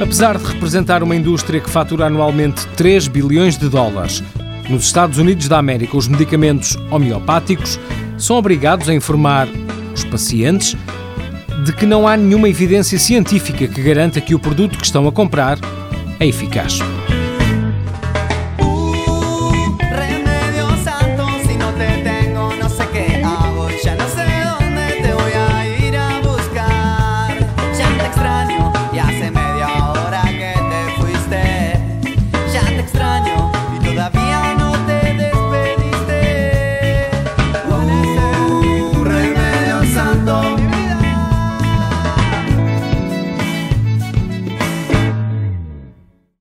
Apesar de representar uma indústria que fatura anualmente 3 bilhões de dólares, nos Estados Unidos da América os medicamentos homeopáticos são obrigados a informar os pacientes de que não há nenhuma evidência científica que garanta que o produto que estão a comprar é eficaz.